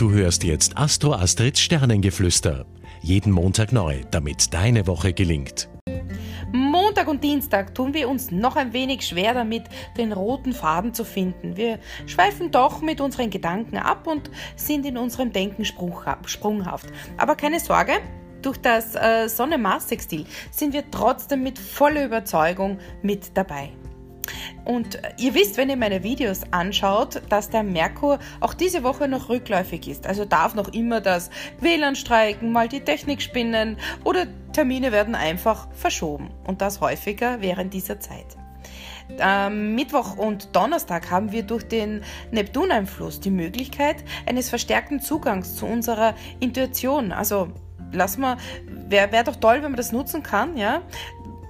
Du hörst jetzt Astro Astrids Sternengeflüster. Jeden Montag neu, damit deine Woche gelingt. Montag und Dienstag tun wir uns noch ein wenig schwer damit, den roten Faden zu finden. Wir schweifen doch mit unseren Gedanken ab und sind in unserem Denken sprunghaft. Aber keine Sorge, durch das äh, Sonne-Mars-Sextil sind wir trotzdem mit voller Überzeugung mit dabei. Und ihr wisst, wenn ihr meine Videos anschaut, dass der Merkur auch diese Woche noch rückläufig ist. Also darf noch immer das WLAN streiken, mal die Technik spinnen oder Termine werden einfach verschoben. Und das häufiger während dieser Zeit. Am Mittwoch und Donnerstag haben wir durch den Neptuneinfluss die Möglichkeit eines verstärkten Zugangs zu unserer Intuition. Also lass mal, wäre wär doch toll, wenn man das nutzen kann, ja.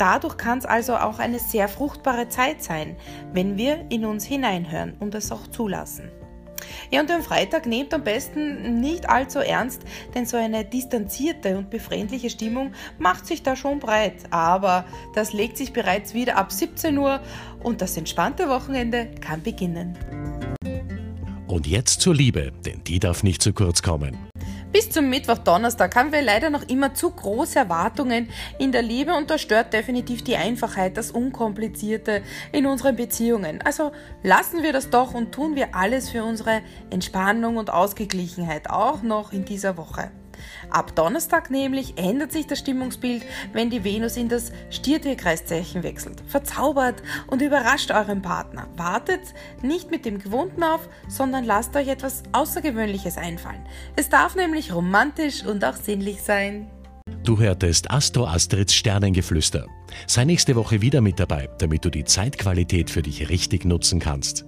Dadurch kann es also auch eine sehr fruchtbare Zeit sein, wenn wir in uns hineinhören und es auch zulassen. Ja, und am Freitag nehmt am besten nicht allzu ernst, denn so eine distanzierte und befremdliche Stimmung macht sich da schon breit. Aber das legt sich bereits wieder ab 17 Uhr und das entspannte Wochenende kann beginnen. Und jetzt zur Liebe, denn die darf nicht zu kurz kommen. Bis zum Mittwoch, Donnerstag haben wir leider noch immer zu große Erwartungen in der Liebe und das stört definitiv die Einfachheit, das Unkomplizierte in unseren Beziehungen. Also lassen wir das doch und tun wir alles für unsere Entspannung und Ausgeglichenheit, auch noch in dieser Woche. Ab Donnerstag nämlich ändert sich das Stimmungsbild, wenn die Venus in das Stiertierkreiszeichen wechselt. Verzaubert und überrascht euren Partner. Wartet nicht mit dem Gewohnten auf, sondern lasst euch etwas Außergewöhnliches einfallen. Es darf nämlich romantisch und auch sinnlich sein. Du hörtest Astro Astrids Sternengeflüster. Sei nächste Woche wieder mit dabei, damit du die Zeitqualität für dich richtig nutzen kannst.